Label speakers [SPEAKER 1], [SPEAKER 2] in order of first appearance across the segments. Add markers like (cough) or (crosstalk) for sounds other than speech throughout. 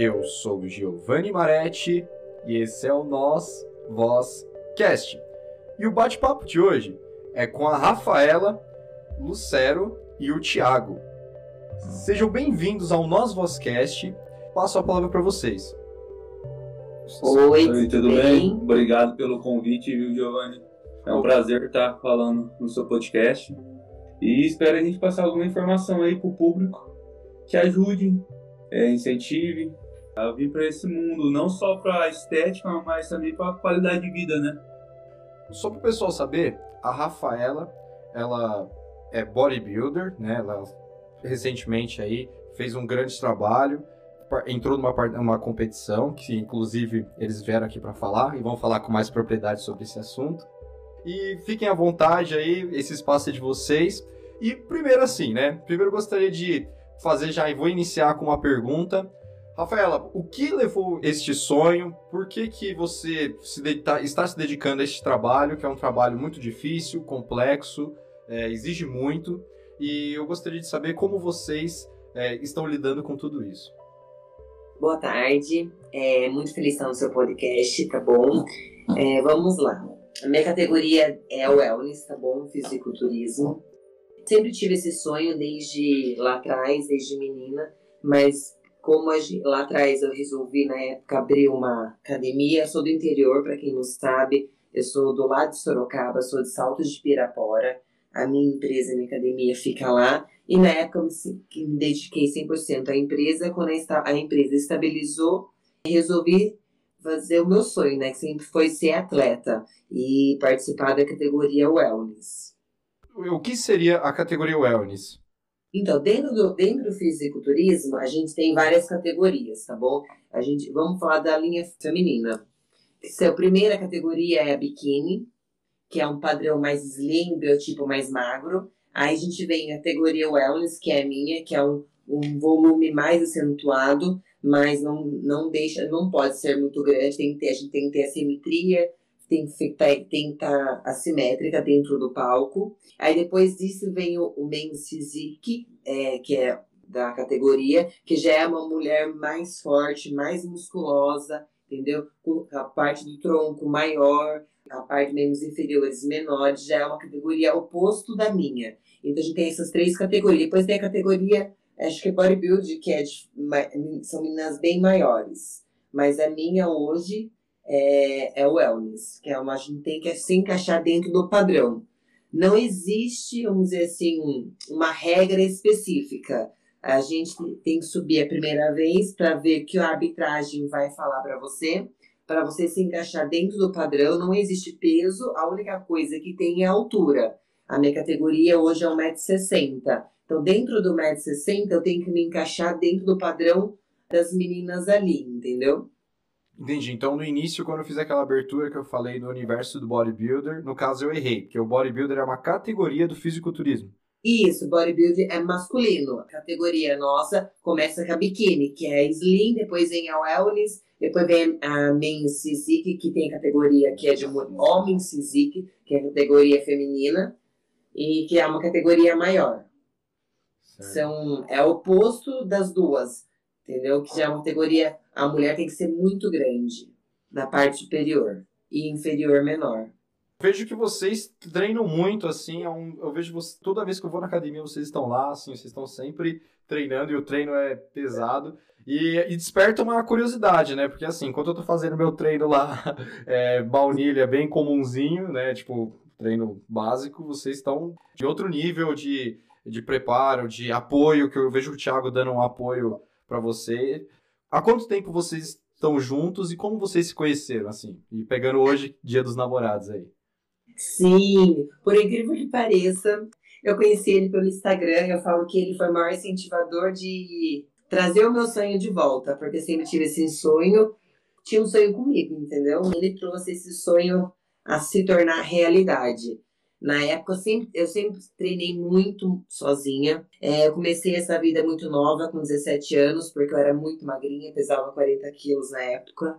[SPEAKER 1] Eu sou o Giovanni Maretti e esse é o Nós Voz Cast. E o bate-papo de hoje é com a Rafaela, Lucero e o Thiago. Sejam bem-vindos ao Nós Vozcast. Passo a palavra para vocês.
[SPEAKER 2] Oi, Oi, tudo bem? bem? Obrigado pelo convite, viu, Giovanni? É um prazer estar falando no seu podcast. E espero a gente passar alguma informação aí para o público que ajude, é, incentive a vir para esse mundo, não só para estética, mas também para qualidade de vida, né?
[SPEAKER 1] Só para o pessoal saber, a Rafaela, ela é bodybuilder, né? Ela recentemente aí fez um grande trabalho, entrou numa, numa competição, que inclusive eles vieram aqui para falar e vão falar com mais propriedade sobre esse assunto. E fiquem à vontade aí, esse espaço é de vocês. E primeiro assim, né? Primeiro gostaria de fazer já e vou iniciar com uma pergunta. Rafaela, o que levou este sonho? Por que, que você se está se dedicando a este trabalho, que é um trabalho muito difícil, complexo, é, exige muito? E eu gostaria de saber como vocês é, estão lidando com tudo isso.
[SPEAKER 3] Boa tarde, é, muito feliz estar no seu podcast, tá bom? É, vamos lá. A minha categoria é wellness, tá bom? Fisiculturismo. Sempre tive esse sonho desde lá atrás, desde menina, mas como lá atrás eu resolvi na época abrir uma academia, eu sou do interior, para quem não sabe, eu sou do lado de Sorocaba, sou de Saltos de Pirapora, a minha empresa, a minha academia fica lá, e na época eu me, dediquei 100% à empresa, quando a empresa estabilizou, resolvi fazer o meu sonho, né, que sempre foi ser atleta e participar da categoria Wellness.
[SPEAKER 1] O que seria a categoria wellness?
[SPEAKER 3] Então, dentro do, dentro do fisiculturismo, a gente tem várias categorias, tá bom? A gente, vamos falar da linha feminina. A primeira categoria é a biquíni, que é um padrão mais slim, biotipo mais magro. Aí a gente vem a categoria wellness, que é a minha, que é um, um volume mais acentuado, mas não, não deixa, não pode ser muito grande, tem que ter, a gente tem que ter a simetria, tem que estar tá assimétrica dentro do palco. Aí depois disso vem o, o Physique, é, que é da categoria, que já é uma mulher mais forte, mais musculosa, entendeu? Com a parte do tronco maior, a parte membros inferiores menores, já é uma categoria oposto da minha. Então a gente tem essas três categorias. Depois tem a categoria, acho que é bodybuilding, que é de, são meninas bem maiores. Mas a minha hoje é, é o wellness, que é uma, a gente tem que se encaixar dentro do padrão. Não existe, vamos dizer assim, uma regra específica. A gente tem que subir a primeira vez para ver que a arbitragem vai falar para você, para você se encaixar dentro do padrão. Não existe peso, a única coisa que tem é a altura. A minha categoria hoje é 1,60m. Então, dentro do 1,60m, eu tenho que me encaixar dentro do padrão das meninas ali, entendeu?
[SPEAKER 1] Entendi. Então, no início, quando eu fiz aquela abertura que eu falei do universo do bodybuilder, no caso eu errei, porque o bodybuilder é uma categoria do fisiculturismo.
[SPEAKER 3] Isso, bodybuilder é masculino. A categoria nossa começa com a biquíni, que é slim, depois vem a wellness, depois vem a men's physique, que tem a categoria que é de homem physique, que é a categoria feminina, e que é uma categoria maior. São, é o oposto das duas entendeu? Que já é uma categoria, a mulher tem que ser muito grande na parte superior e inferior menor.
[SPEAKER 1] Vejo que vocês treinam muito, assim, é um, eu vejo você, toda vez que eu vou na academia, vocês estão lá, assim, vocês estão sempre treinando e o treino é pesado. E, e, desperta uma curiosidade, né? Porque assim, enquanto eu tô fazendo meu treino lá, (laughs) é, baunilha bem comunzinho, né? Tipo, treino básico, vocês estão de outro nível de, de preparo, de apoio, que eu vejo o Thiago dando um apoio para você. Há quanto tempo vocês estão juntos e como vocês se conheceram, assim? E pegando hoje, Dia dos Namorados aí.
[SPEAKER 3] Sim, por incrível que pareça, eu conheci ele pelo Instagram. Eu falo que ele foi o maior incentivador de trazer o meu sonho de volta, porque sempre tive esse sonho, tinha um sonho comigo, entendeu? Ele trouxe esse sonho a se tornar realidade. Na época, eu sempre, eu sempre treinei muito sozinha. É, eu comecei essa vida muito nova, com 17 anos, porque eu era muito magrinha, pesava 40 quilos na época.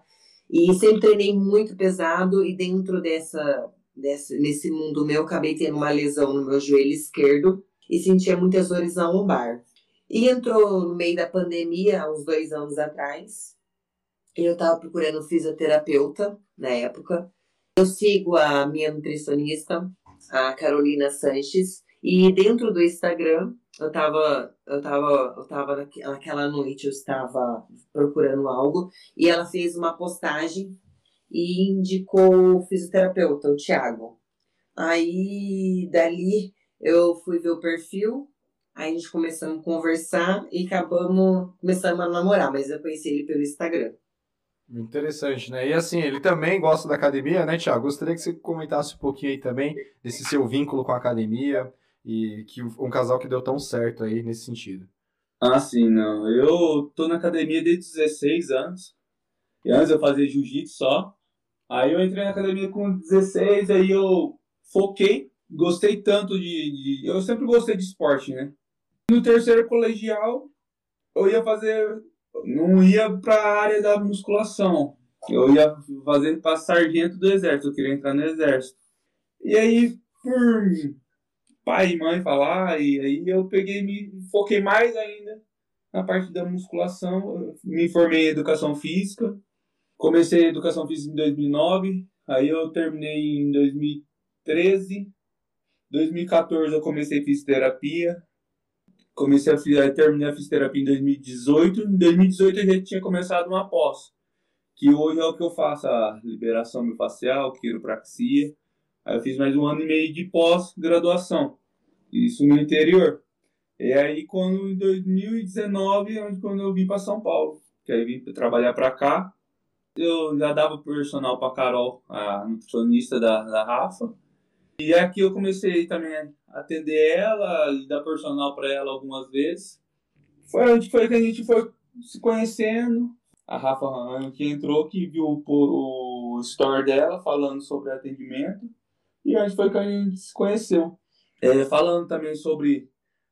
[SPEAKER 3] E sempre treinei muito pesado, e dentro dessa, dessa nesse mundo meu, acabei tendo uma lesão no meu joelho esquerdo e sentia muitas dores na lombar. E entrou no meio da pandemia, há uns dois anos atrás. Eu estava procurando fisioterapeuta na época. Eu sigo a minha nutricionista, a Carolina Sanches, e dentro do Instagram, eu tava, eu tava, eu tava naquela noite, eu estava procurando algo, e ela fez uma postagem e indicou o fisioterapeuta, o Thiago. Aí, dali, eu fui ver o perfil, aí a gente começamos a conversar e acabamos, começando a namorar, mas eu conheci ele pelo Instagram.
[SPEAKER 1] Interessante, né? E assim, ele também gosta da academia, né, Thiago? Gostaria que você comentasse um pouquinho aí também desse seu vínculo com a academia e que um casal que deu tão certo aí nesse sentido.
[SPEAKER 2] Ah, sim, não. Eu tô na academia desde 16 anos. E antes eu fazia jiu-jitsu só. Aí eu entrei na academia com 16, aí eu foquei, gostei tanto de, de Eu sempre gostei de esporte, né? No terceiro colegial, eu ia fazer não ia para a área da musculação. Eu ia fazer para sargento do exército, eu queria entrar no exército. E aí, por pai e mãe falar, e aí eu peguei me foquei mais ainda na parte da musculação. me formei em educação física. Comecei a educação física em 2009, aí eu terminei em 2013. 2014 eu comecei fisioterapia, comecei a terminei a fisioterapia em 2018. Em 2018 a gente tinha começado uma pós, que hoje é o que eu faço, a liberação miofascial, quiropraxia. Aí eu fiz mais um ano e meio de pós-graduação, isso no interior. E aí quando em 2019 é quando eu vim para São Paulo, que aí vim trabalhar para cá. Eu já dava personal para Carol, a nutricionista da, da Rafa. E aqui eu comecei também atender ela e dar personal para ela algumas vezes. Foi onde foi que a gente foi se conhecendo. A Rafa que entrou, que viu o, o story dela falando sobre atendimento. E onde foi que a gente se conheceu. É, falando também sobre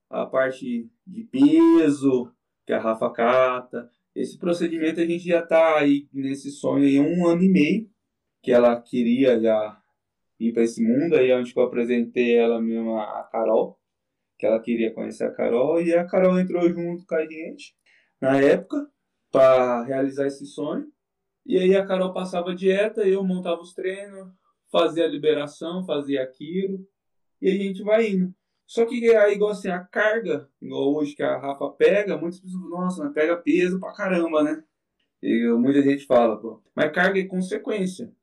[SPEAKER 2] a parte de peso, que a Rafa cata. Esse procedimento a gente já está aí nesse sonho aí um ano e meio, que ela queria já ir para esse mundo. Aí onde eu apresentei ela mesmo, a Carol, que ela queria conhecer a Carol. E a Carol entrou junto com a gente na época para realizar esse sonho. E aí a Carol passava dieta, eu montava os treinos, fazia a liberação, fazia aquilo. E a gente vai indo. Só que aí, igual assim, a carga, igual hoje que a Rafa pega, muitas pessoas, nossa, pega peso pra caramba, né? E muita gente fala, pô. Mas carga é consequência.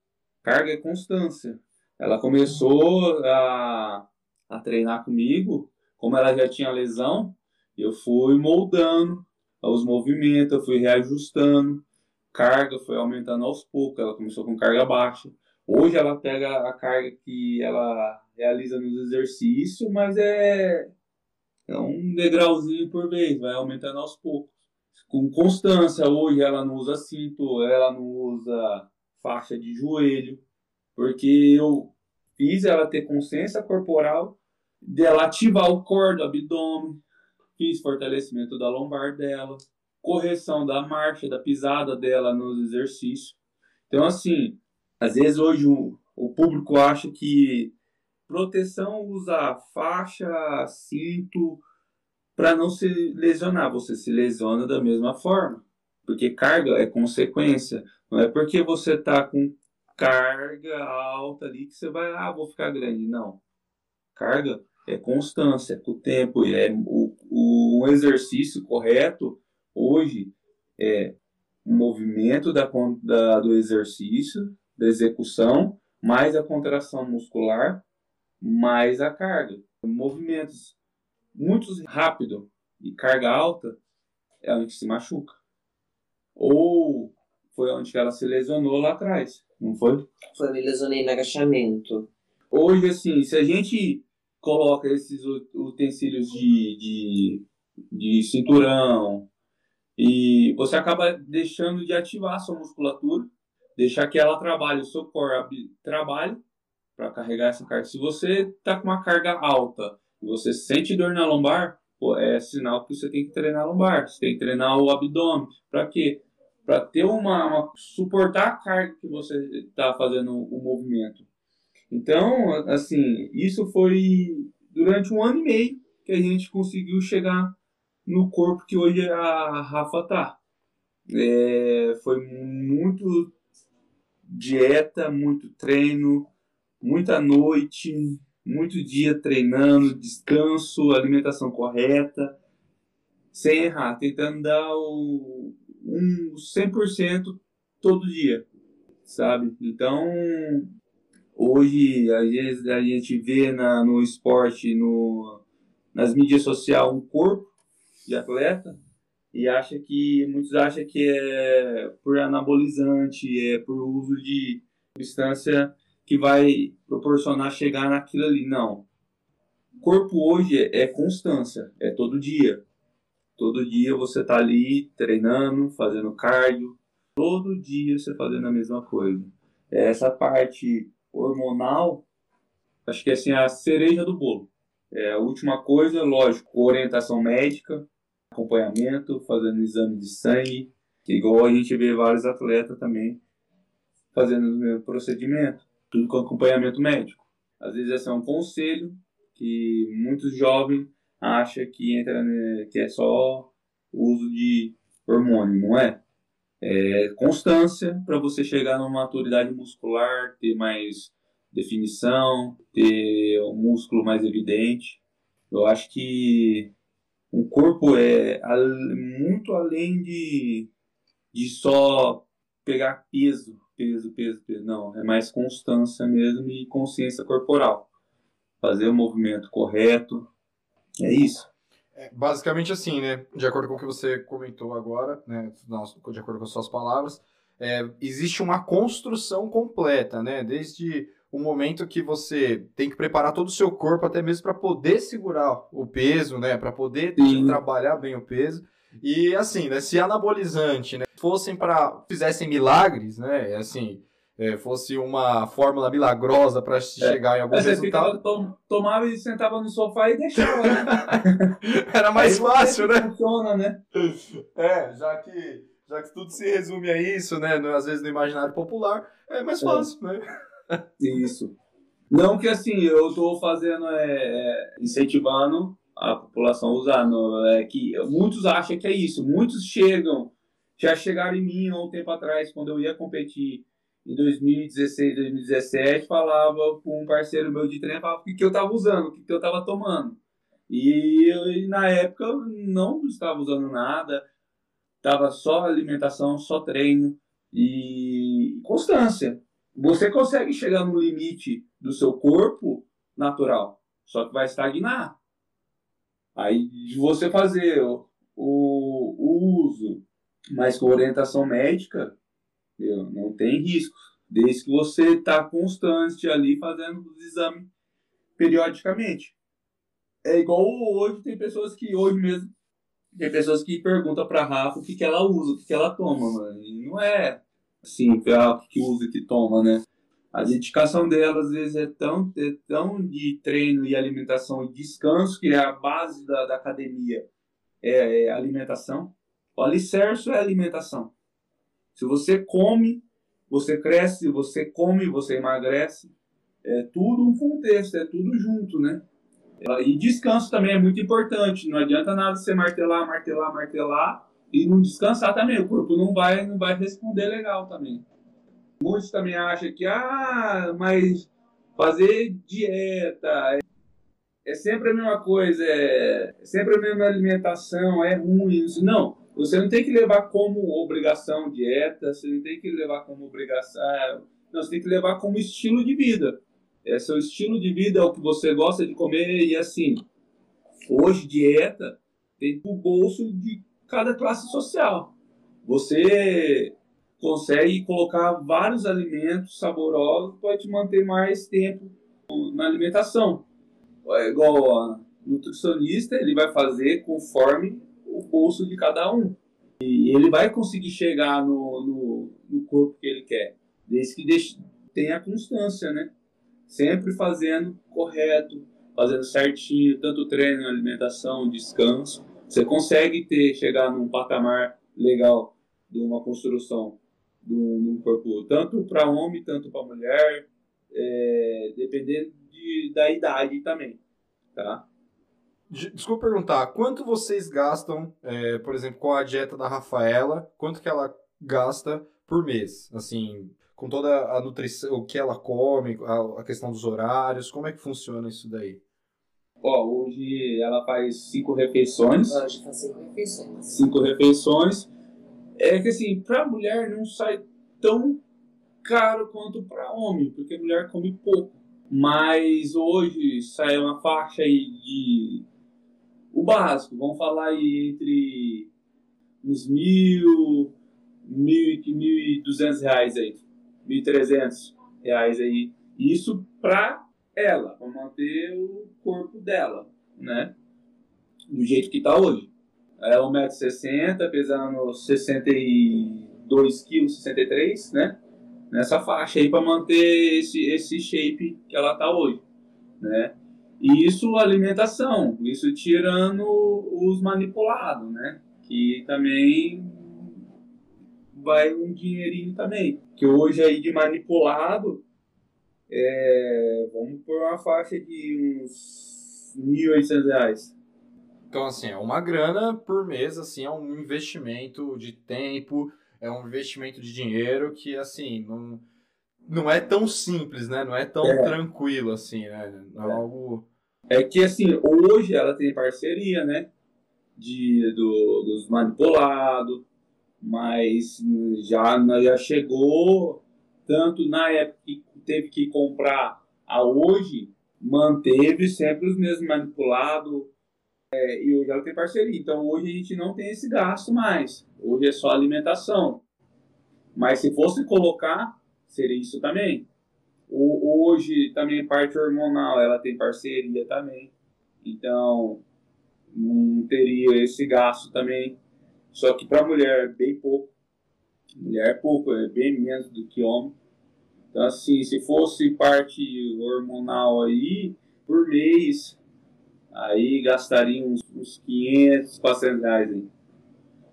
[SPEAKER 2] Carga é constância. Ela começou a, a treinar comigo, como ela já tinha lesão, eu fui moldando os movimentos, eu fui reajustando, carga foi aumentando aos poucos, ela começou com carga baixa. Hoje ela pega a carga que ela realiza nos exercícios, mas é, é um degrauzinho por vez, vai aumentando aos poucos. Com constância, hoje ela não usa cinto, ela não usa faixa de joelho, porque eu fiz ela ter consciência corporal, dela ativar o core do abdômen, fiz fortalecimento da lombar dela, correção da marcha, da pisada dela nos exercícios. Então, assim, às vezes hoje o, o público acha que proteção usa faixa, cinto, para não se lesionar. Você se lesiona da mesma forma. Porque carga é consequência. Não é porque você está com carga alta ali que você vai, ah, vou ficar grande. Não. Carga é constância, com o tempo. É, o, o, exercício correto hoje é o movimento da, da, do exercício, da execução, mais a contração muscular, mais a carga. Movimentos muito rápido e carga alta é onde se machuca. Ou foi onde ela se lesionou lá atrás. Não foi?
[SPEAKER 3] Foi, lesionei no agachamento.
[SPEAKER 2] Hoje, assim, se a gente coloca esses utensílios de, de, de cinturão e você acaba deixando de ativar a sua musculatura, deixar que ela trabalhe, o seu core trabalhe para carregar essa carga. Se você está com uma carga alta e você sente dor na lombar, é sinal que você tem que treinar a lombar, você tem que treinar o abdômen. Para quê? Para ter uma, uma, suportar a carga que você está fazendo o movimento. Então, assim, isso foi durante um ano e meio que a gente conseguiu chegar no corpo que hoje a Rafa tá. É, foi muito dieta, muito treino, muita noite, muito dia treinando, descanso, alimentação correta, sem errar, tentando dar o, um 100% todo dia, sabe? Então, hoje, às vezes, a gente vê na, no esporte, no, nas mídias sociais, um corpo de atleta e acha que, muitos acham que é por anabolizante, é por uso de substância que vai proporcionar chegar naquilo ali. Não. O corpo hoje é constância, é todo dia. Todo dia você está ali treinando, fazendo cardio, todo dia você fazendo a mesma coisa. Essa parte hormonal, acho que é assim, a cereja do bolo. É a última coisa, lógico, orientação médica, acompanhamento, fazendo exame de sangue, igual a gente vê vários atletas também fazendo o mesmo procedimento, tudo com acompanhamento médico. Às vezes esse é um conselho que muitos jovens acham que entra que é só uso de hormônio, não é? É constância para você chegar numa maturidade muscular, ter mais definição, ter um músculo mais evidente. Eu acho que o corpo é muito além de, de só pegar peso, peso, peso, peso. Não, é mais constância mesmo e consciência corporal. Fazer o movimento correto. É isso.
[SPEAKER 1] É, basicamente assim, né? De acordo com o que você comentou agora, né? De acordo com as suas palavras, é, existe uma construção completa, né? Desde o momento que você tem que preparar todo o seu corpo até mesmo para poder segurar o peso, né, para poder trabalhar bem o peso. E assim, né, se anabolizante, né, fossem para fizessem milagres, né, assim, é, fosse uma fórmula milagrosa para é. chegar em algum Mas resultado.
[SPEAKER 2] Tom, tomava e sentava no sofá e deixava, né? (laughs)
[SPEAKER 1] Era mais Aí fácil, né?
[SPEAKER 2] Funciona, né?
[SPEAKER 1] É, já que já que tudo se resume a isso, né, no, às vezes no imaginário popular, é mais é. fácil, é. né?
[SPEAKER 2] Isso. Não que assim, eu estou fazendo, é, é, incentivando a população a usar. É, que muitos acham que é isso. Muitos chegam, já chegaram em mim há um tempo atrás, quando eu ia competir em 2016, 2017, falava com um parceiro meu de treino, falava o que, que eu estava usando, o que, que eu estava tomando. E, eu, na época não estava usando nada, estava só alimentação, só treino e constância. Você consegue chegar no limite do seu corpo natural, só que vai estagnar. Aí, de você fazer o, o, o uso, mas com orientação médica, meu, não tem risco. Desde que você está constante ali fazendo os exames periodicamente. É igual hoje, tem pessoas que, hoje mesmo, tem pessoas que perguntam para Rafa o que, que ela usa, o que, que ela toma, mano. E não é Sim, é que usa e que toma, né? A dedicação dela, às vezes, é tão, é tão de treino e alimentação e descanso, que é a base da, da academia, é, é alimentação. O alicerce é alimentação. Se você come, você cresce, você come, você emagrece. É tudo um contexto, é tudo junto, né? E descanso também é muito importante. Não adianta nada você martelar, martelar, martelar e não descansar também. O corpo não vai, não vai responder legal também. Muitos também acham que, ah, mas fazer dieta é, é sempre a mesma coisa, é, é sempre a mesma alimentação, é ruim. Não, você não tem que levar como obrigação dieta, você não tem que levar como obrigação. Não, você tem que levar como estilo de vida. É seu estilo de vida, é o que você gosta de comer e assim. Hoje, dieta tem o bolso de cada classe social. Você consegue colocar vários alimentos saborosos para te manter mais tempo na alimentação. É igual a nutricionista, ele vai fazer conforme o bolso de cada um. E ele vai conseguir chegar no, no, no corpo que ele quer, desde que deixe, tenha constância, né? Sempre fazendo correto, fazendo certinho, tanto treino, alimentação, descanso você consegue ter, chegar num patamar legal de uma construção de um, corpo, tanto para homem, tanto para mulher, é, dependendo de, da idade também, tá?
[SPEAKER 1] Desculpa perguntar, quanto vocês gastam, é, por exemplo, com a dieta da Rafaela? Quanto que ela gasta por mês? Assim, com toda a nutrição, o que ela come, a, a questão dos horários, como é que funciona isso daí?
[SPEAKER 2] Ó, hoje ela faz cinco refeições.
[SPEAKER 3] Hoje faz cinco refeições.
[SPEAKER 2] Cinco refeições. É que assim, pra mulher não sai tão caro quanto para homem, porque mulher come pouco. Mas hoje sai uma faixa aí de. O básico, vamos falar aí entre uns mil, mil e duzentos reais aí, mil trezentos reais aí. Isso pra ela, para manter o corpo dela, né? Do jeito que tá hoje. É 1,60m, pesando 62 kg, 63, né? nessa faixa aí para manter esse, esse shape que ela tá hoje, né? E isso alimentação, isso tirando os manipulados, né? Que também vai um dinheirinho também. Que hoje aí de manipulado, é, vamos por uma faixa de uns R$ 1.800.
[SPEAKER 1] Então, assim, é uma grana por mês, assim, é um investimento de tempo, é um investimento de dinheiro que, assim, não, não é tão simples, né? Não é tão é. tranquilo, assim, né? Não é, é. algo...
[SPEAKER 2] É que, assim, hoje ela tem parceria, né? De, do, dos manipulados, mas já, já chegou, tanto na época que teve que comprar a hoje, manteve sempre os mesmos manipulados, é, e hoje ela tem parceria. Então hoje a gente não tem esse gasto mais. Hoje é só alimentação. Mas se fosse colocar, seria isso também. O, hoje também parte hormonal, ela tem parceria também. Então não teria esse gasto também. Só que para mulher é bem pouco. Mulher é pouco, é bem menos do que homem. Então assim, se fosse parte hormonal aí, por mês aí gastaria uns, uns 500, 400 reais aí.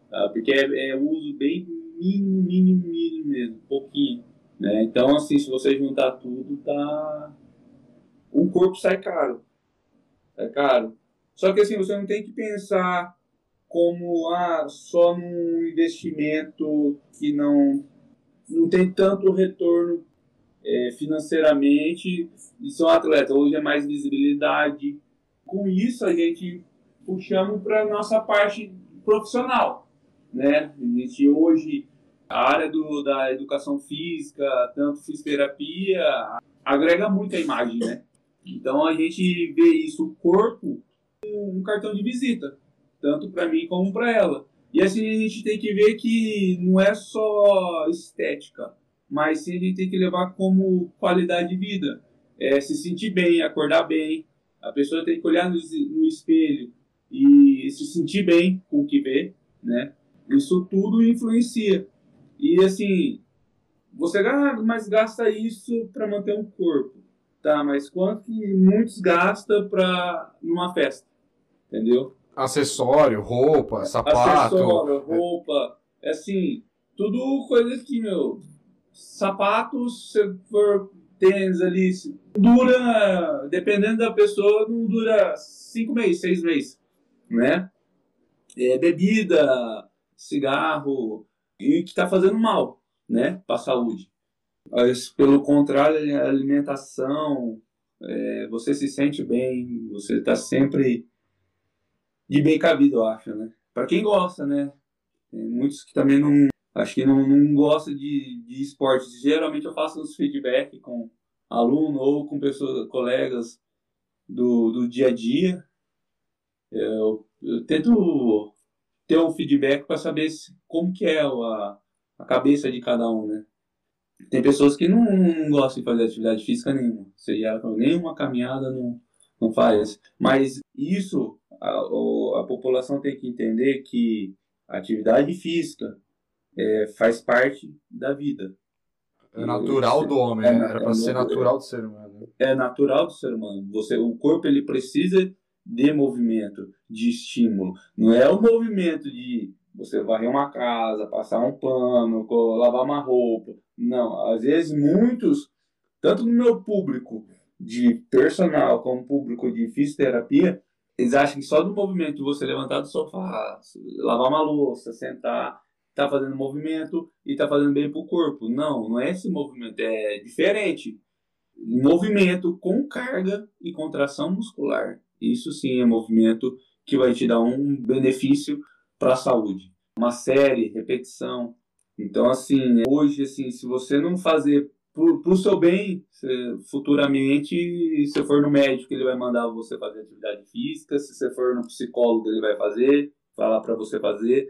[SPEAKER 2] Tá? Porque é, é uso bem mínimo, mínimo, mínimo mesmo, pouquinho. Né? Então, assim, se você juntar tudo, tá. O corpo sai caro. Sai caro. Só que assim, você não tem que pensar como ah, só num investimento que não, não tem tanto retorno é, financeiramente. E são atletas. Hoje é mais visibilidade, com isso a gente puxamos para nossa parte profissional, né? A gente hoje a área do, da educação física, tanto fisioterapia, agrega muito a imagem, né? Então a gente vê isso, o corpo, um cartão de visita, tanto para mim como para ela. E assim a gente tem que ver que não é só estética, mas sim a gente tem que levar como qualidade de vida. É, se sentir bem, acordar bem, a pessoa tem que olhar no, no espelho e se sentir bem com o que vê, né? Isso tudo influencia. E assim, você ah, mas gasta isso para manter um corpo, tá? Mas quanto que muitos gasta para numa festa, entendeu?
[SPEAKER 1] Acessório, roupa, sapato.
[SPEAKER 2] Acessório, roupa, é assim, tudo coisa que meu, sapatos, se for tênis ali, dura, dependendo da pessoa, não dura cinco meses, seis meses, né? É, bebida, cigarro, e que está fazendo mal, né, para a saúde. Mas, pelo contrário, a alimentação, é, você se sente bem, você está sempre de bem cabido, eu acho, né? Para quem gosta, né? Tem muitos que também não Acho que não, não gosta de, de esportes. Geralmente eu faço uns feedback com aluno ou com pessoas, colegas do, do dia a dia. Eu, eu tento ter um feedback para saber se, como que é a, a cabeça de cada um, né? Tem pessoas que não, não gostam de fazer atividade física nenhuma. Seja nenhuma caminhada não, não faz. Mas isso a, a população tem que entender que a atividade física é, faz parte da vida.
[SPEAKER 1] É natural do homem, é, né? Era para é, ser natural do ser humano.
[SPEAKER 2] É natural do ser humano. Você, o corpo ele precisa de movimento, de estímulo. Não é o movimento de você varrer uma casa, passar um pano, lavar uma roupa. Não, às vezes muitos, tanto no meu público de personal como público de fisioterapia, Eles acham que só do movimento você levantar do sofá, lavar uma louça, sentar, tá fazendo movimento e tá fazendo bem pro corpo. Não, não é esse movimento, é diferente. Movimento com carga e contração muscular. Isso sim é movimento que vai te dar um benefício para a saúde. Uma série, repetição. Então, assim, hoje, assim, se você não fazer para o seu bem, futuramente, se você for no médico, ele vai mandar você fazer atividade física. Se você for no psicólogo, ele vai fazer, falar para você fazer.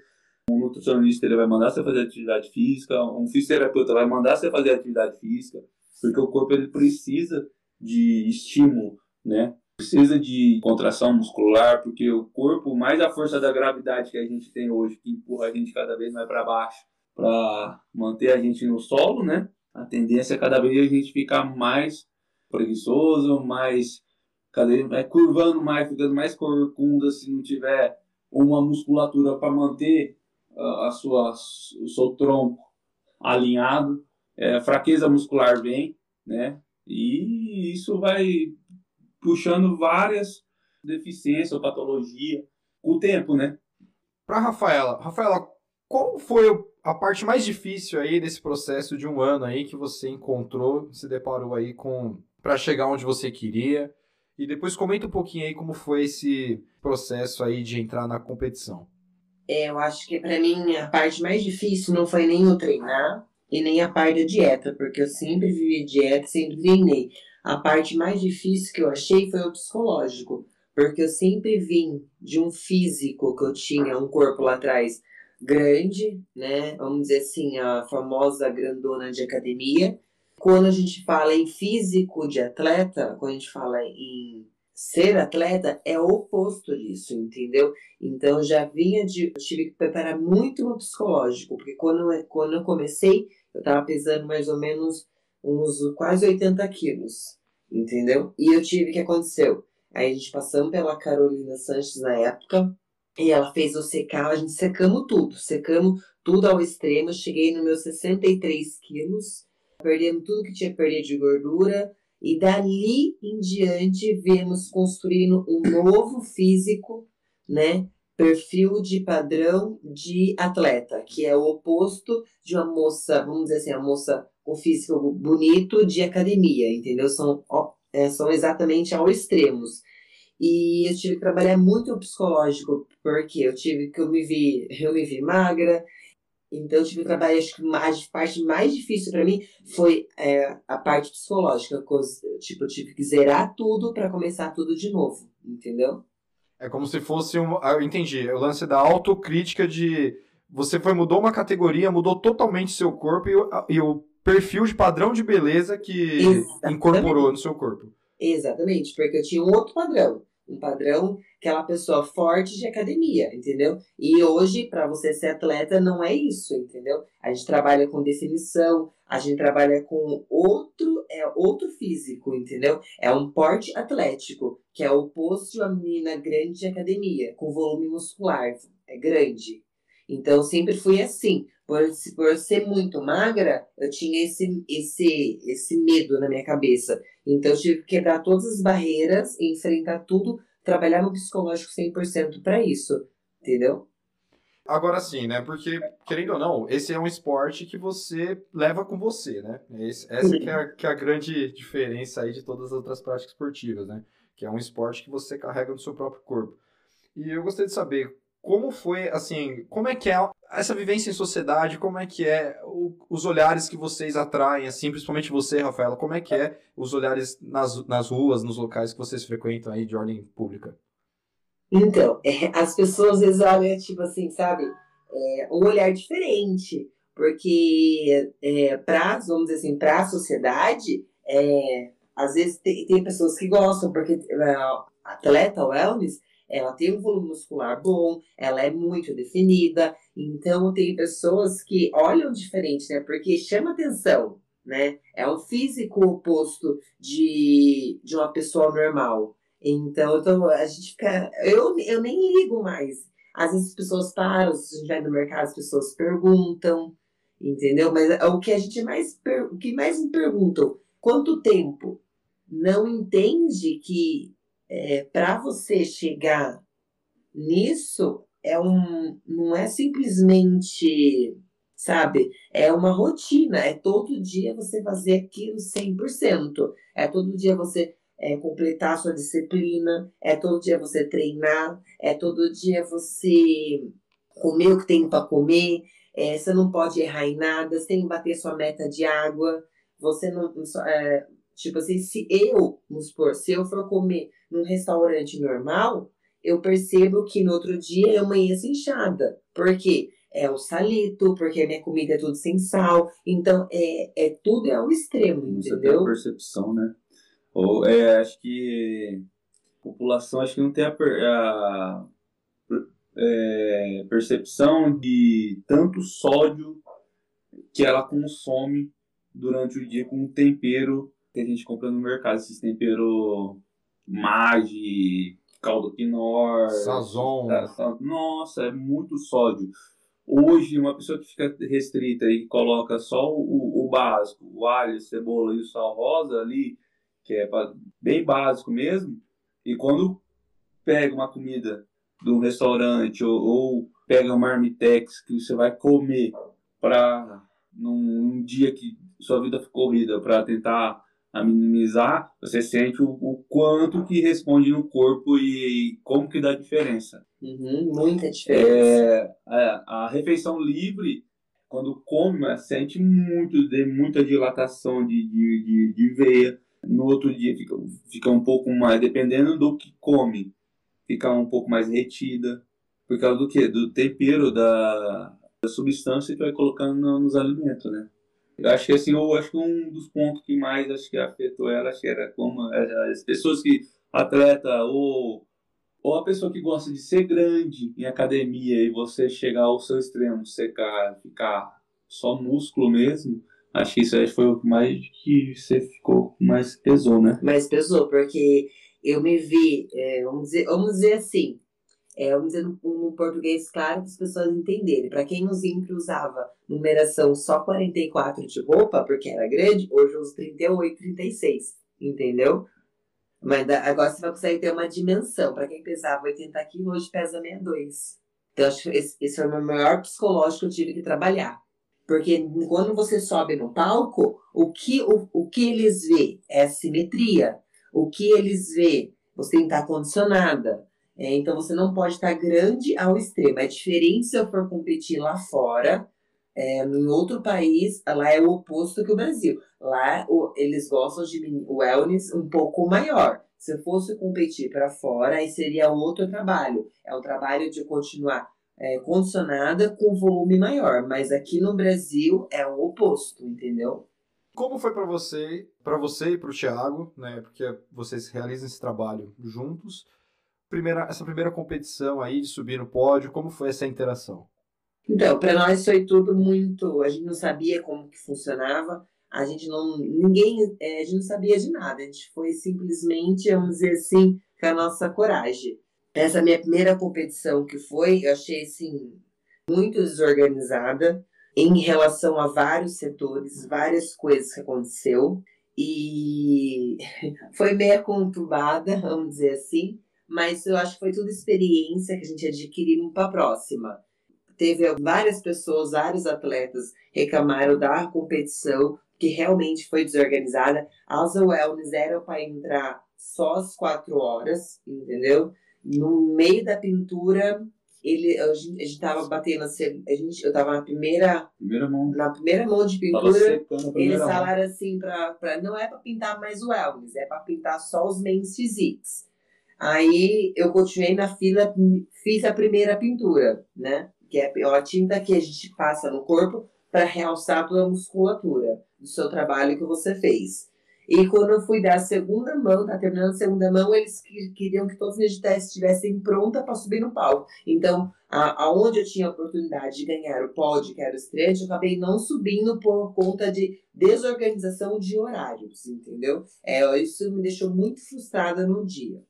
[SPEAKER 2] Um nutricionista, ele vai mandar você fazer atividade física. Um fisioterapeuta vai mandar você fazer atividade física. Porque o corpo, ele precisa de estímulo, né? Precisa de contração muscular, porque o corpo, mais a força da gravidade que a gente tem hoje, que empurra a gente cada vez mais para baixo, para manter a gente no solo, né? A tendência é cada vez a gente ficar mais preguiçoso, mais cada vez mais curvando mais, ficando mais corcunda se não tiver uma musculatura para manter uh, a sua, o seu tronco alinhado, é, fraqueza muscular vem, né? E isso vai puxando várias deficiências ou patologia com o tempo, né?
[SPEAKER 1] Para Rafaela, Rafaela, qual foi a parte mais difícil aí desse processo de um ano aí que você encontrou, se deparou aí com para chegar onde você queria? E depois comenta um pouquinho aí como foi esse processo aí de entrar na competição.
[SPEAKER 3] É, eu acho que para mim a parte mais difícil não foi nem o treinar e nem a parte da dieta, porque eu sempre vivi dieta, sempre treinei. A parte mais difícil que eu achei foi o psicológico, porque eu sempre vim de um físico que eu tinha, um corpo lá atrás grande, né? Vamos dizer assim, a famosa grandona de academia. Quando a gente fala em físico de atleta, quando a gente fala em ser atleta, é o oposto disso, entendeu? Então já vinha de. Eu tive que preparar muito no psicológico, porque quando, quando eu comecei, eu tava pesando mais ou menos uns quase 80 quilos, entendeu? E eu tive, que aconteceu? Aí a gente passamos pela Carolina Sanches na época, e ela fez o secar, a gente secamos tudo, secamos tudo ao extremo. Eu cheguei nos meus 63 quilos, perdemos tudo que tinha perder de gordura, e dali em diante viemos construindo um novo físico, né? Perfil de padrão de atleta, que é o oposto de uma moça, vamos dizer assim, a moça com físico bonito de academia, entendeu? São, é, são exatamente ao extremos. E eu tive que trabalhar muito o psicológico, porque eu tive que eu me vi, eu me vi magra, então eu tive que trabalhar, acho que a parte mais difícil para mim foi é, a parte psicológica, tipo, eu tive que zerar tudo para começar tudo de novo, entendeu?
[SPEAKER 1] É como se fosse um, ah, eu entendi, o lance da autocrítica de você foi mudou uma categoria, mudou totalmente seu corpo e, e o perfil de padrão de beleza que Exatamente. incorporou no seu corpo.
[SPEAKER 3] Exatamente, porque eu tinha um outro padrão um padrão, aquela pessoa forte de academia, entendeu? E hoje, para você ser atleta, não é isso, entendeu? A gente trabalha com definição, a gente trabalha com outro, é outro físico, entendeu? É um porte atlético, que é oposto de uma menina grande de academia, com volume muscular, é grande. Então, sempre fui assim. Por, por ser muito magra, eu tinha esse, esse, esse medo na minha cabeça. Então, eu tive que quebrar todas as barreiras, enfrentar tudo, trabalhar no psicológico 100% para isso, entendeu?
[SPEAKER 1] Agora sim, né? Porque, querendo ou não, esse é um esporte que você leva com você, né? Esse, essa que é, a, que é a grande diferença aí de todas as outras práticas esportivas, né? Que é um esporte que você carrega no seu próprio corpo. E eu gostaria de saber como foi, assim, como é que é essa vivência em sociedade, como é que é o, os olhares que vocês atraem, assim, principalmente você, Rafaela, como é que é os olhares nas, nas ruas, nos locais que vocês frequentam aí de ordem pública?
[SPEAKER 3] Então, é, as pessoas às vezes olham, tipo assim, sabe, é, um olhar diferente, porque é, para, vamos dizer assim, para a sociedade, é, às vezes tem, tem pessoas que gostam, porque é, atleta wellness ela tem um volume muscular bom, ela é muito definida. Então, tem pessoas que olham diferente, né? Porque chama atenção, né? É um físico oposto de, de uma pessoa normal. Então, então, a gente fica. Eu, eu nem ligo mais. Às vezes as pessoas param, se a gente vai no mercado, as pessoas perguntam, entendeu? Mas o que a gente mais. O que mais me perguntam, quanto tempo? Não entende que é, para você chegar nisso, é um, não é simplesmente, sabe? É uma rotina. É todo dia você fazer aquilo 100%. É todo dia você é, completar sua disciplina. É todo dia você treinar. É todo dia você comer o que tem para comer. É, você não pode errar em nada. Você tem que bater sua meta de água. Você não. É, tipo assim, se eu, vamos supor, se eu for comer num restaurante normal, eu percebo que no outro dia eu amanheço inchada. Por quê? É o salito, porque a minha comida é tudo sem sal. Então, é, é tudo é ao extremo, Isso entendeu?
[SPEAKER 2] É percepção, né? Ou, é, acho que a população acho que não tem a, a é, percepção de tanto sódio que ela consome durante o dia com tempero que a gente compra no mercado, esses temperos Magi, caldo quinor,
[SPEAKER 1] sazon.
[SPEAKER 2] Tá, nossa, é muito sódio. Hoje, uma pessoa que fica restrita e coloca só o, o básico, o alho, cebola e o sal rosa ali, que é bem básico mesmo, e quando pega uma comida de um restaurante ou, ou pega uma marmitex que você vai comer para num, num dia que sua vida ficou corrida para tentar a minimizar, você sente o, o, quanto que responde no corpo e como que dá diferença.
[SPEAKER 3] Uhum, muita diferença.
[SPEAKER 2] É, a, a, refeição livre, quando come, sente muito, de, muita dilatação de, de, de, de veia. No outro dia fica, fica um pouco mais, dependendo do que come, fica um pouco mais retida. Por causa do que? Do tempero, da, da substância que vai colocando nos alimentos, né? Eu que assim, eu acho que um dos pontos que mais acho que afetou ela, acho que era como as pessoas que atleta ou ou a pessoa que gosta de ser grande em academia e você chegar ao seu extremo, secar, ficar só músculo mesmo, acho que isso aí foi o que mais que você ficou mais pesou, né?
[SPEAKER 3] Mais pesou, porque eu me vi, é, vamos, dizer, vamos dizer assim, é, vamos dizer no, no português claro para as pessoas entenderem. Para quem no Zimpro usava numeração só 44 de roupa, porque era grande, hoje eu uso 38, 36, entendeu? Mas agora você vai conseguir ter uma dimensão. Para quem pesava 80 quilos, hoje pesa 62. Então, acho que esse, esse foi o meu maior psicológico que eu tive que trabalhar. Porque quando você sobe no palco, o que, o, o que eles vê é simetria. O que eles vê, você tem que estar condicionada. É, então você não pode estar grande ao extremo. É diferente se eu for competir lá fora, é, em outro país, lá é o oposto que o Brasil. Lá o, eles gostam de wellness um pouco maior. Se eu fosse competir para fora, aí seria outro trabalho. É o trabalho de continuar é, condicionada com volume maior. Mas aqui no Brasil é o oposto, entendeu?
[SPEAKER 1] Como foi para você, para você e para o Thiago, né? Porque vocês realizam esse trabalho juntos primeira, essa primeira competição aí de subir no pódio? Como foi essa interação?
[SPEAKER 3] Então, para nós foi tudo muito. A gente não sabia como que funcionava. A gente não. Ninguém. É, a gente não sabia de nada. A gente foi simplesmente, vamos dizer assim, com a nossa coragem. Essa minha primeira competição que foi, eu achei assim, muito desorganizada em relação a vários setores, várias coisas que aconteceu. E (laughs) foi meio conturbada, vamos dizer assim mas eu acho que foi tudo experiência que a gente adquiriu para a próxima. Teve várias pessoas, vários atletas reclamaram da competição, que realmente foi desorganizada. As Wellness eram para entrar só às quatro horas, entendeu? No meio da pintura, ele, a gente estava batendo, a gente, eu estava na primeira,
[SPEAKER 2] primeira mão.
[SPEAKER 3] na primeira mão de pintura, eles falaram assim, pra, pra, não é para pintar mais o wellness, é para pintar só os mains physiques. Aí eu continuei na fila, fiz a primeira pintura, né? Que é a tinta que a gente passa no corpo para realçar toda a musculatura do seu trabalho que você fez. E quando eu fui dar a segunda mão, tá terminando a segunda mão, eles queriam que todos os testes estivessem pronta para subir no palco. Então, aonde eu tinha a oportunidade de ganhar o pódio, que era o estreante, eu acabei não subindo por conta de desorganização de horários, entendeu? É, isso me deixou muito frustrada no dia.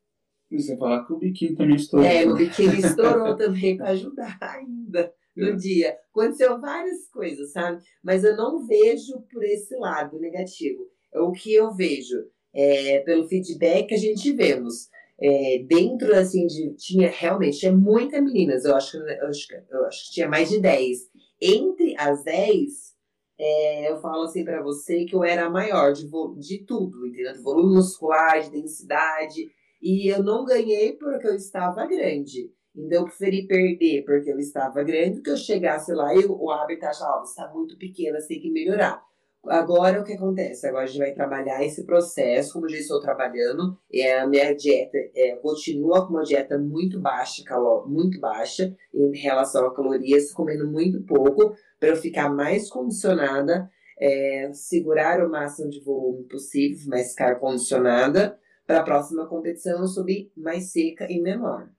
[SPEAKER 2] Você falar que o biquíni também estourou.
[SPEAKER 3] É, o biquíni estourou também para ajudar ainda no é. dia. Aconteceu várias coisas, sabe? Mas eu não vejo por esse lado negativo. O que eu vejo é pelo feedback que a gente vemos. é, dentro assim de tinha realmente tinha muitas meninas eu acho, eu acho eu acho que tinha mais de 10 entre as 10 é, eu falo assim para você que eu era a maior de, de tudo entendeu? de volume muscular de densidade e eu não ganhei porque eu estava grande então eu preferi perder porque eu estava grande do que eu chegasse lá e o hábito achava, está muito pequena, tem que melhorar. Agora o que acontece? Agora a gente vai trabalhar esse processo, como já estou trabalhando, é, a minha dieta é, continua com uma dieta muito baixa, calor, muito baixa em relação a calorias, comendo muito pouco, para eu ficar mais condicionada, é, segurar o máximo de volume possível, mas ficar condicionada para a próxima competição eu subir mais seca e menor.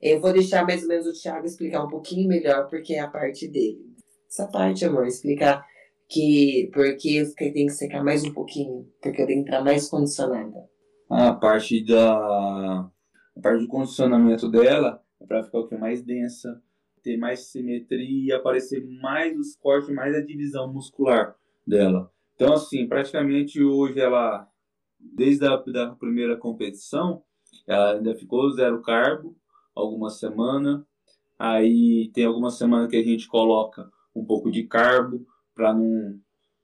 [SPEAKER 3] Eu vou deixar mais ou menos o Thiago explicar um pouquinho melhor, porque é a parte dele. Essa parte, amor, explicar que porque tem que secar mais um pouquinho, porque eu tenho que estar mais condicionada.
[SPEAKER 2] A parte da a parte do condicionamento dela é para ficar o que mais densa, ter mais simetria, aparecer mais os cortes, mais a divisão muscular dela. Então assim, praticamente hoje ela desde a da primeira competição, ela ainda ficou zero carbo alguma semana. Aí tem alguma semana que a gente coloca um pouco de carbo, para não,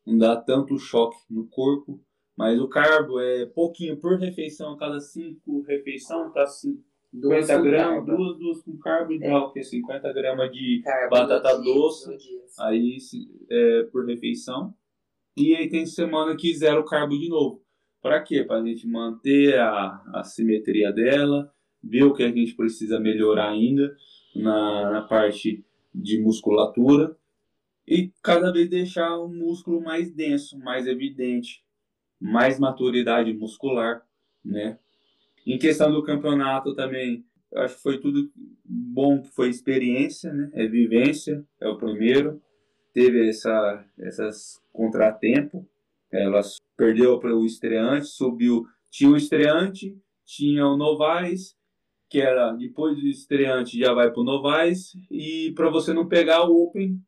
[SPEAKER 2] não dar tanto choque no corpo. Mas o carbo é pouquinho por refeição, cada cinco refeições tá 50 gramas, duas, duas com carbo ideal, é. que é 50 gramas de carbo batata dia, doce, aí é, por refeição. E aí tem semana que zero carbo de novo. Para quê? Para a gente manter a, a simetria dela, ver o que a gente precisa melhorar ainda na, na parte de musculatura e cada vez deixar o músculo mais denso, mais evidente, mais maturidade muscular, né? Em questão do campeonato também, acho que foi tudo bom, foi experiência, né? É vivência, é o primeiro. Teve essa essas contratempo, ela perdeu para o estreante, subiu, tinha o estreante, tinha o Novaes, que era depois do estreante já vai para o Novaes e para você não pegar o Open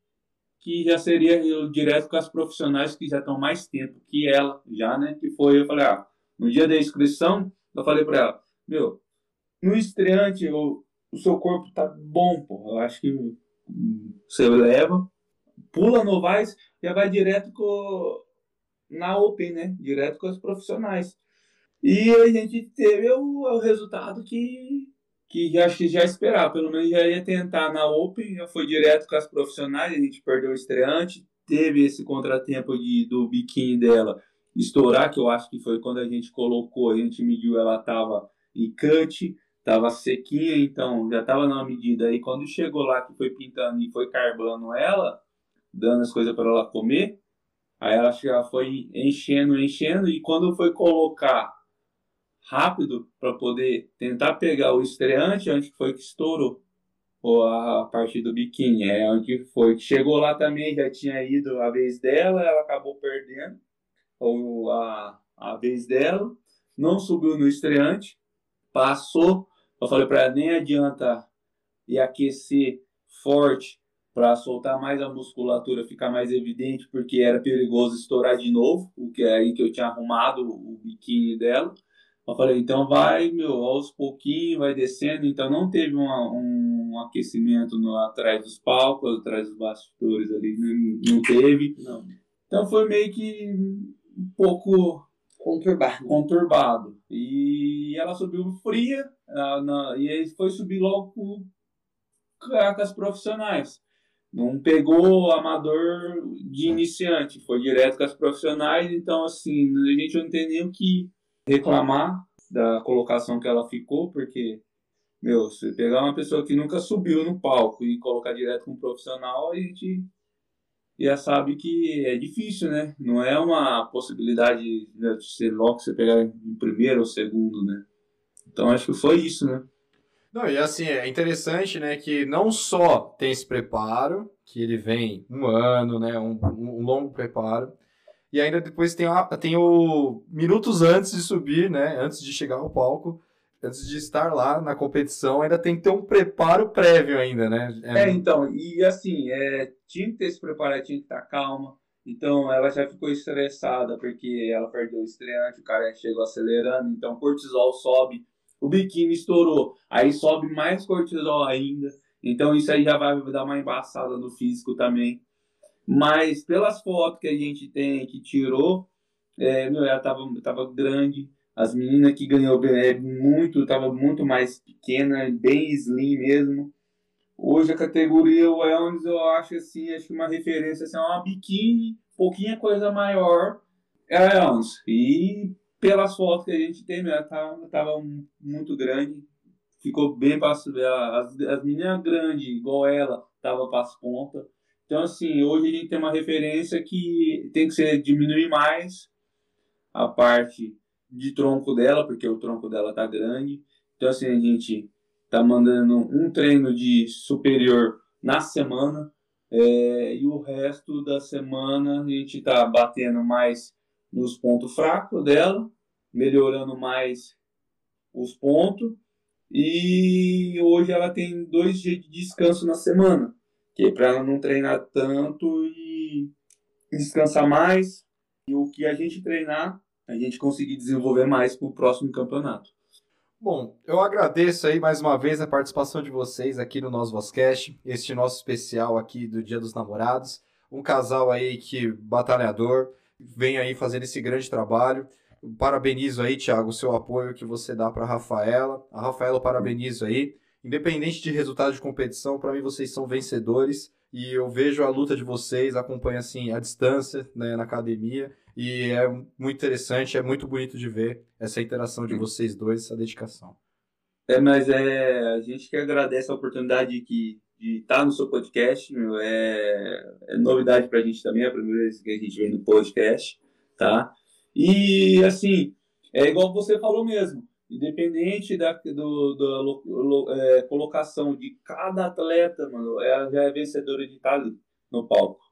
[SPEAKER 2] que já seria eu direto com as profissionais que já estão mais tempo que ela, já, né? Que foi, eu falei, ah, no dia da inscrição, eu falei para ela, meu, no estreante, eu, o seu corpo tá bom, pô, eu acho que você leva, pula no Vais, já vai direto com, na Open, né? Direto com as profissionais. E a gente teve o, o resultado que que acho que já esperava, pelo menos já ia tentar na Open, já foi direto com as profissionais, a gente perdeu o estreante, teve esse contratempo de, do biquíni dela estourar, que eu acho que foi quando a gente colocou, a gente mediu, ela estava em cut, estava sequinha, então já estava na medida. Aí quando chegou lá, que foi pintando e foi carbando ela, dando as coisas para ela comer, aí ela foi enchendo, enchendo, e quando foi colocar rápido para poder tentar pegar o estreante, onde foi que estourou ou a parte do biquíni, é onde foi. Chegou lá também, já tinha ido a vez dela, ela acabou perdendo ou a, a vez dela, não subiu no estreante, passou. Eu falei para ela, nem adianta e aquecer forte para soltar mais a musculatura, ficar mais evidente, porque era perigoso estourar de novo, o que é aí que eu tinha arrumado o biquíni dela. Eu falei, então vai, meu, aos pouquinhos, vai descendo. Então não teve uma, um aquecimento no, atrás dos palcos, atrás dos bastidores ali, não, não teve. Não. Então foi meio que um pouco
[SPEAKER 3] conturbado.
[SPEAKER 2] conturbado. E ela subiu fria, na, na, e aí foi subir logo com, com as profissionais. Não pegou amador de iniciante, foi direto com as profissionais. Então, assim, a gente não tem nem o que reclamar da colocação que ela ficou, porque, meu, se pegar uma pessoa que nunca subiu no palco e colocar direto com um profissional, a gente já sabe que é difícil, né? Não é uma possibilidade né, de ser logo você pegar em primeiro ou segundo, né? Então acho que foi isso, né?
[SPEAKER 1] Não, e assim, é interessante, né, que não só tem esse preparo, que ele vem um ano, né, um, um longo preparo, e ainda depois tem, a, tem o minutos antes de subir, né? Antes de chegar ao palco, antes de estar lá na competição, ainda tem que ter um preparo prévio ainda, né?
[SPEAKER 2] É, é então, e assim, é, tinha que ter esse preparo, tinha que estar calma. Então ela já ficou estressada porque ela perdeu o estreante, o cara chegou acelerando, então o cortisol sobe o biquíni estourou, aí sobe mais cortisol ainda. Então isso aí já vai dar uma embaçada no físico também. Mas pelas fotos que a gente tem, que tirou, é, meu, ela tava, tava grande. As meninas que ganhou é, muito, tava muito mais pequena, bem slim mesmo. Hoje a categoria Wellness eu acho assim, acho que uma referência assim, é uma biquíni, pouquinha coisa maior, é a. E pelas fotos que a gente tem, ela tava, tava muito grande, ficou bem para as, as meninas grandes, igual ela, tava para as pontas. Então, assim, hoje a gente tem uma referência que tem que ser diminuir mais a parte de tronco dela, porque o tronco dela tá grande. Então, assim, a gente tá mandando um treino de superior na semana é, e o resto da semana a gente tá batendo mais nos pontos fracos dela, melhorando mais os pontos. E hoje ela tem dois dias de descanso na semana, que é para ela não treinar tanto e descansar mais. E o que a gente treinar, a gente conseguir desenvolver mais para o próximo campeonato.
[SPEAKER 1] Bom, eu agradeço aí mais uma vez a participação de vocês aqui no nosso Voscast, este nosso especial aqui do Dia dos Namorados. Um casal aí que batalhador, vem aí fazendo esse grande trabalho. Parabenizo aí, Thiago, o seu apoio que você dá para a Rafaela. A Rafaela, parabenizo aí. Independente de resultado de competição, para mim vocês são vencedores e eu vejo a luta de vocês, acompanho assim a distância né, na academia e é muito interessante, é muito bonito de ver essa interação de vocês dois, essa dedicação.
[SPEAKER 2] É, mas é, a gente que agradece a oportunidade que, de estar no seu podcast, meu, é, é novidade para a gente também, é a primeira vez que a gente vem no podcast, tá? E, assim, é igual você falou mesmo, independente da do, do, do é, colocação de cada atleta, mano, ela já é vencedora de estar ali no palco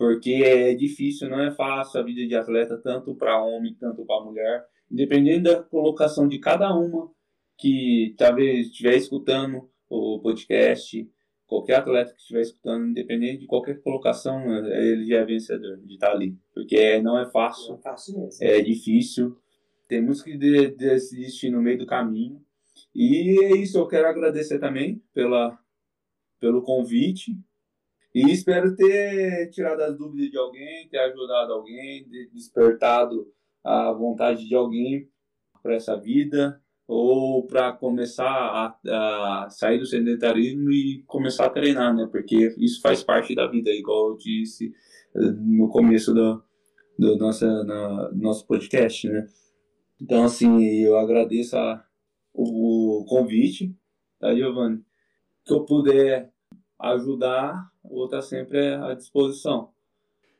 [SPEAKER 2] porque é difícil, não é fácil a vida de atleta, tanto para homem, tanto para mulher. Independente da colocação de cada uma que talvez estiver escutando o podcast, qualquer atleta que estiver escutando, independente de qualquer colocação, ele já é vencedor de estar ali. Porque não é fácil, não é, fácil é difícil, tem muitos que desistem no meio do caminho. E é isso, eu quero agradecer também pela, pelo convite, e espero ter tirado as dúvidas de alguém, ter ajudado alguém, despertado a vontade de alguém para essa vida ou para começar a, a, sair do sedentarismo e começar a treinar, né? Porque isso faz parte da vida, igual eu disse eh, no começo do, do nossa, na, nosso podcast, né? Então, assim, eu agradeço a, o convite, tá, Giovanni? Que eu puder ajudar, vou estar sempre à disposição.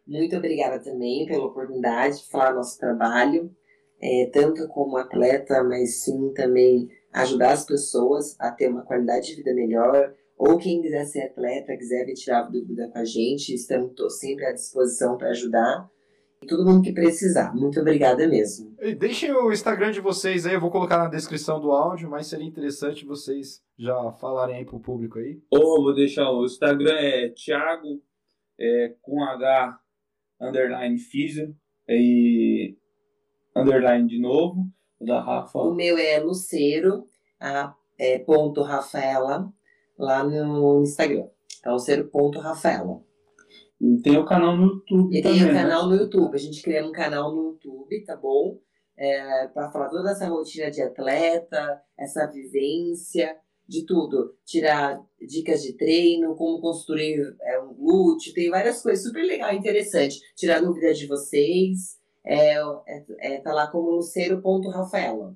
[SPEAKER 3] Muito obrigada também pela oportunidade de falar nosso trabalho, é, tanto como atleta, mas sim também ajudar as pessoas a ter uma qualidade de vida melhor, ou quem quiser ser atleta, quiser tirar dúvida com a gente, estamos sempre à disposição para ajudar todo mundo que precisar. Muito obrigada mesmo.
[SPEAKER 1] E deixem o Instagram de vocês aí, eu vou colocar na descrição do áudio, mas seria interessante vocês já falarem aí pro público aí.
[SPEAKER 2] Ou vou deixar o Instagram é Thiago é, com H underline Físio e underline de novo, da Rafa.
[SPEAKER 3] O meu é Luceiro, a, é, ponto Rafaela, lá no Instagram. Então, Luceiro ponto Rafaela.
[SPEAKER 2] E tem o canal no YouTube.
[SPEAKER 3] E também, tem o né? canal no YouTube. A gente criou um canal no YouTube, tá bom? É, para falar toda essa rotina de atleta, essa vivência, de tudo. Tirar dicas de treino, como construir é, um glúteo, tem várias coisas super legal, interessante. Tirar dúvidas de vocês. É, é, é, tá lá como lucero.rafaela.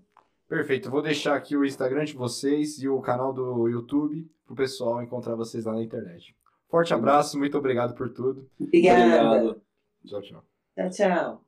[SPEAKER 1] Perfeito, vou deixar aqui o Instagram de vocês e o canal do YouTube pro pessoal encontrar vocês lá na internet. Forte abraço, muito obrigado por tudo.
[SPEAKER 3] Obrigada. Obrigado.
[SPEAKER 1] Tchau, tchau.
[SPEAKER 3] Tchau, tchau.